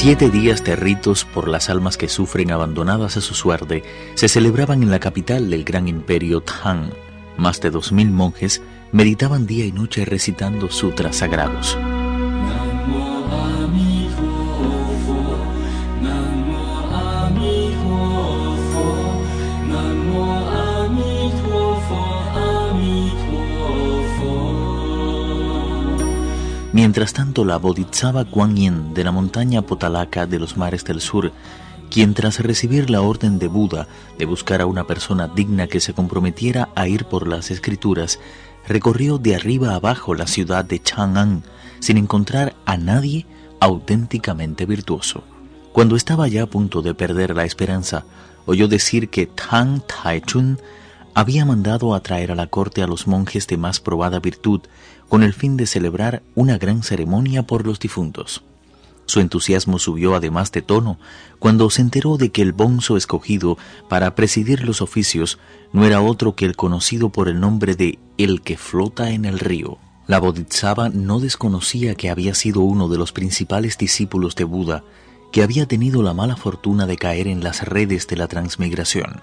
Siete días de ritos por las almas que sufren abandonadas a su suerte se celebraban en la capital del gran imperio Tang. Más de dos mil monjes meditaban día y noche recitando sutras sagrados. Mientras tanto, la Bodhisattva Kuan Yin de la montaña Potalaca de los mares del sur, quien tras recibir la orden de Buda de buscar a una persona digna que se comprometiera a ir por las escrituras, recorrió de arriba abajo la ciudad de Chang'an sin encontrar a nadie auténticamente virtuoso. Cuando estaba ya a punto de perder la esperanza, oyó decir que Tang Taichun había mandado a traer a la corte a los monjes de más probada virtud con el fin de celebrar una gran ceremonia por los difuntos. Su entusiasmo subió además de tono cuando se enteró de que el bonzo escogido para presidir los oficios no era otro que el conocido por el nombre de El que flota en el río. La Bodhisattva no desconocía que había sido uno de los principales discípulos de Buda que había tenido la mala fortuna de caer en las redes de la transmigración.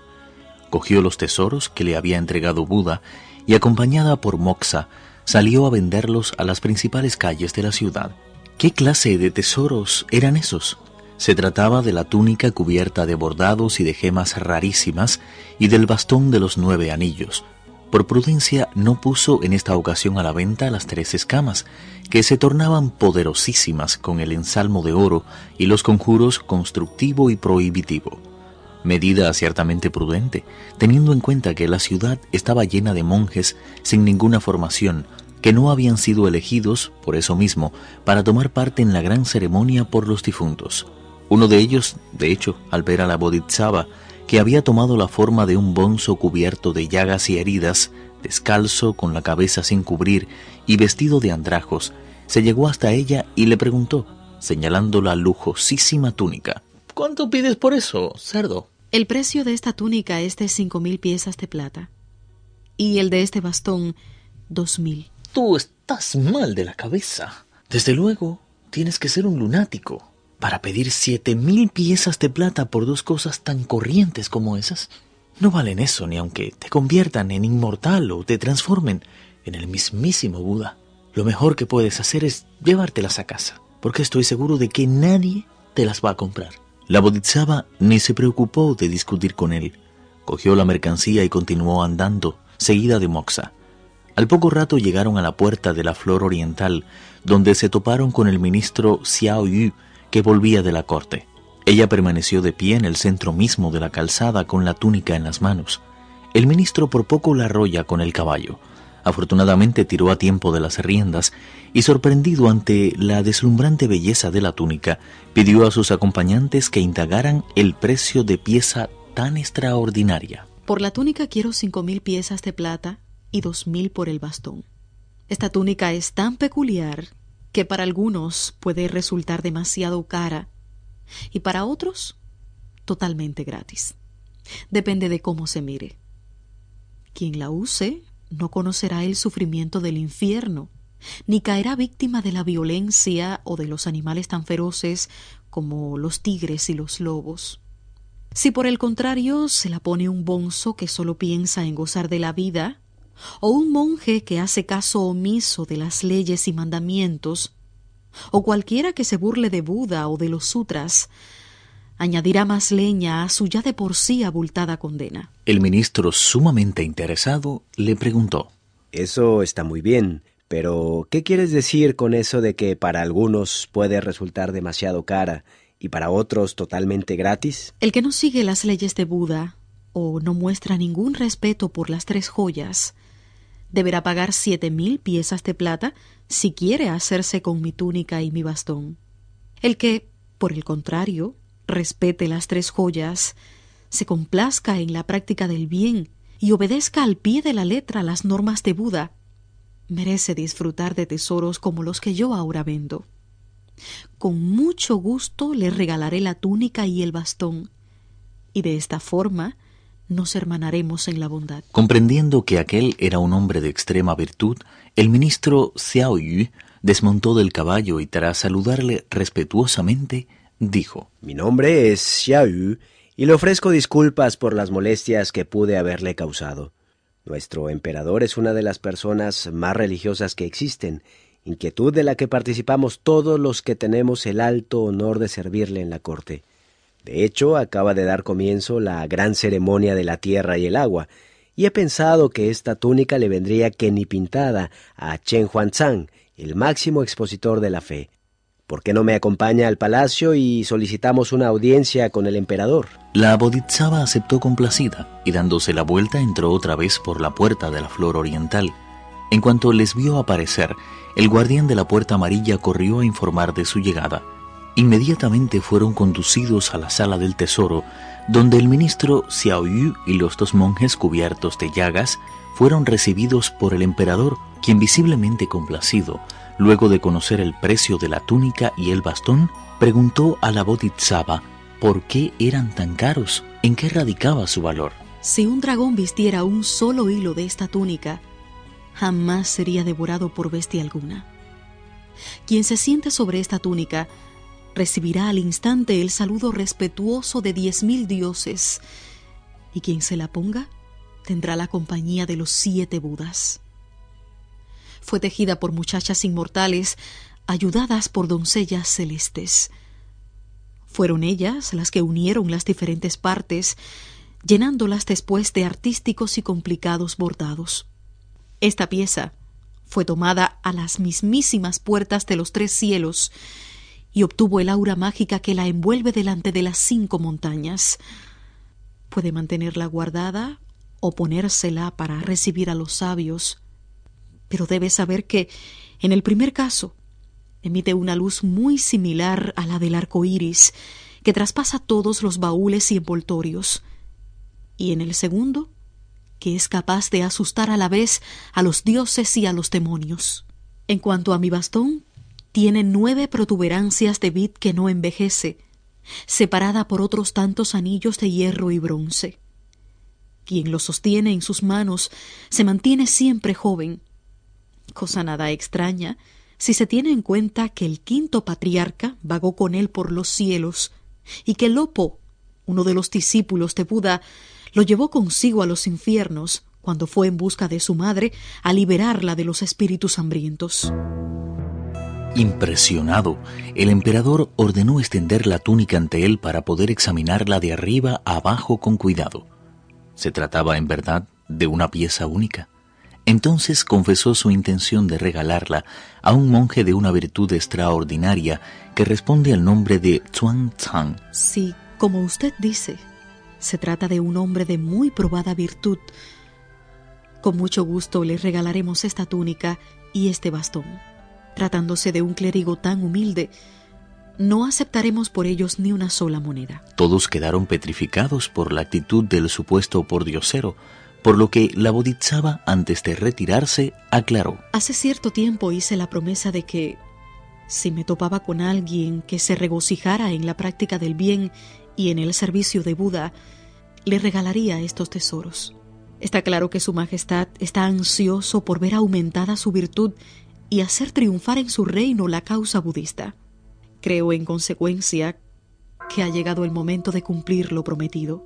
Cogió los tesoros que le había entregado Buda y acompañada por Moxa salió a venderlos a las principales calles de la ciudad. ¿Qué clase de tesoros eran esos? Se trataba de la túnica cubierta de bordados y de gemas rarísimas y del bastón de los nueve anillos. Por prudencia no puso en esta ocasión a la venta las tres escamas, que se tornaban poderosísimas con el ensalmo de oro y los conjuros constructivo y prohibitivo. Medida ciertamente prudente, teniendo en cuenta que la ciudad estaba llena de monjes sin ninguna formación, que no habían sido elegidos, por eso mismo, para tomar parte en la gran ceremonia por los difuntos. Uno de ellos, de hecho, al ver a la Bodhisattva, que había tomado la forma de un bonzo cubierto de llagas y heridas, descalzo, con la cabeza sin cubrir y vestido de andrajos, se llegó hasta ella y le preguntó, señalando la lujosísima túnica. ¿Cuánto pides por eso, cerdo? El precio de esta túnica es de cinco mil piezas de plata y el de este bastón dos mil. Tú estás mal de la cabeza. Desde luego, tienes que ser un lunático para pedir siete mil piezas de plata por dos cosas tan corrientes como esas. No valen eso ni aunque te conviertan en inmortal o te transformen en el mismísimo Buda. Lo mejor que puedes hacer es llevártelas a casa, porque estoy seguro de que nadie te las va a comprar. La Bodhisattva ni se preocupó de discutir con él. Cogió la mercancía y continuó andando, seguida de Moxa. Al poco rato llegaron a la puerta de la Flor Oriental, donde se toparon con el ministro Xiao Yu, que volvía de la corte. Ella permaneció de pie en el centro mismo de la calzada con la túnica en las manos. El ministro por poco la arrolla con el caballo. Afortunadamente tiró a tiempo de las riendas y sorprendido ante la deslumbrante belleza de la túnica, pidió a sus acompañantes que indagaran el precio de pieza tan extraordinaria. Por la túnica quiero cinco mil piezas de plata y dos mil por el bastón. Esta túnica es tan peculiar que para algunos puede resultar demasiado cara y para otros totalmente gratis. Depende de cómo se mire. Quien la use no conocerá el sufrimiento del infierno, ni caerá víctima de la violencia o de los animales tan feroces como los tigres y los lobos. Si por el contrario se la pone un bonzo que solo piensa en gozar de la vida, o un monje que hace caso omiso de las leyes y mandamientos, o cualquiera que se burle de Buda o de los sutras, añadirá más leña a su ya de por sí abultada condena. El ministro, sumamente interesado, le preguntó Eso está muy bien, pero ¿qué quieres decir con eso de que para algunos puede resultar demasiado cara y para otros totalmente gratis? El que no sigue las leyes de Buda o no muestra ningún respeto por las tres joyas deberá pagar siete mil piezas de plata si quiere hacerse con mi túnica y mi bastón. El que, por el contrario, respete las tres joyas, se complazca en la práctica del bien y obedezca al pie de la letra las normas de Buda, merece disfrutar de tesoros como los que yo ahora vendo. Con mucho gusto le regalaré la túnica y el bastón, y de esta forma nos hermanaremos en la bondad. Comprendiendo que aquel era un hombre de extrema virtud, el ministro Xiao Yu desmontó del caballo y tras saludarle respetuosamente, dijo Mi nombre es Xiao Yu y le ofrezco disculpas por las molestias que pude haberle causado. Nuestro emperador es una de las personas más religiosas que existen, inquietud de la que participamos todos los que tenemos el alto honor de servirle en la corte. De hecho, acaba de dar comienzo la gran ceremonia de la tierra y el agua, y he pensado que esta túnica le vendría que ni pintada a Chen Huanzang, el máximo expositor de la fe. ¿Por qué no me acompaña al palacio y solicitamos una audiencia con el emperador? La Bodhisattva aceptó complacida y dándose la vuelta entró otra vez por la puerta de la flor oriental. En cuanto les vio aparecer, el guardián de la puerta amarilla corrió a informar de su llegada. Inmediatamente fueron conducidos a la sala del tesoro, donde el ministro Xiao Yu y los dos monjes cubiertos de llagas fueron recibidos por el emperador, quien visiblemente complacido, luego de conocer el precio de la túnica y el bastón, preguntó a la Bodhisattva por qué eran tan caros, en qué radicaba su valor. Si un dragón vistiera un solo hilo de esta túnica, jamás sería devorado por bestia alguna. Quien se siente sobre esta túnica recibirá al instante el saludo respetuoso de diez mil dioses, y quien se la ponga tendrá la compañía de los siete Budas. Fue tejida por muchachas inmortales, ayudadas por doncellas celestes. Fueron ellas las que unieron las diferentes partes, llenándolas después de artísticos y complicados bordados. Esta pieza fue tomada a las mismísimas puertas de los tres cielos y obtuvo el aura mágica que la envuelve delante de las cinco montañas. Puede mantenerla guardada o ponérsela para recibir a los sabios, pero debe saber que, en el primer caso, emite una luz muy similar a la del arco iris, que traspasa todos los baúles y envoltorios, y en el segundo, que es capaz de asustar a la vez a los dioses y a los demonios. En cuanto a mi bastón, tiene nueve protuberancias de vid que no envejece, separada por otros tantos anillos de hierro y bronce. Quien lo sostiene en sus manos se mantiene siempre joven, cosa nada extraña si se tiene en cuenta que el quinto patriarca vagó con él por los cielos y que Lopo, uno de los discípulos de Buda, lo llevó consigo a los infiernos cuando fue en busca de su madre a liberarla de los espíritus hambrientos. Impresionado, el emperador ordenó extender la túnica ante él para poder examinarla de arriba a abajo con cuidado. ¿Se trataba en verdad de una pieza única? Entonces confesó su intención de regalarla a un monje de una virtud extraordinaria que responde al nombre de Chuan Chang. Sí, como usted dice, se trata de un hombre de muy probada virtud. Con mucho gusto le regalaremos esta túnica y este bastón. Tratándose de un clérigo tan humilde, no aceptaremos por ellos ni una sola moneda. Todos quedaron petrificados por la actitud del supuesto pordiosero, por lo que la Bodhisattva, antes de retirarse, aclaró. Hace cierto tiempo hice la promesa de que, si me topaba con alguien que se regocijara en la práctica del bien y en el servicio de Buda, le regalaría estos tesoros. Está claro que Su Majestad está ansioso por ver aumentada su virtud y hacer triunfar en su reino la causa budista. Creo, en consecuencia, que ha llegado el momento de cumplir lo prometido.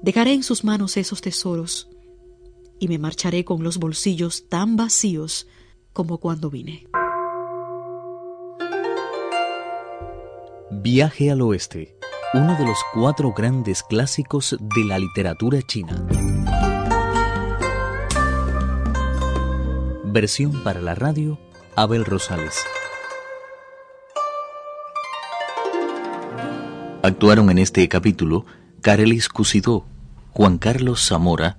Dejaré en sus manos esos tesoros y me marcharé con los bolsillos tan vacíos como cuando vine. Viaje al oeste uno de los cuatro grandes clásicos de la literatura china. Versión para la radio, Abel Rosales. Actuaron en este capítulo Carelis Cusidó, Juan Carlos Zamora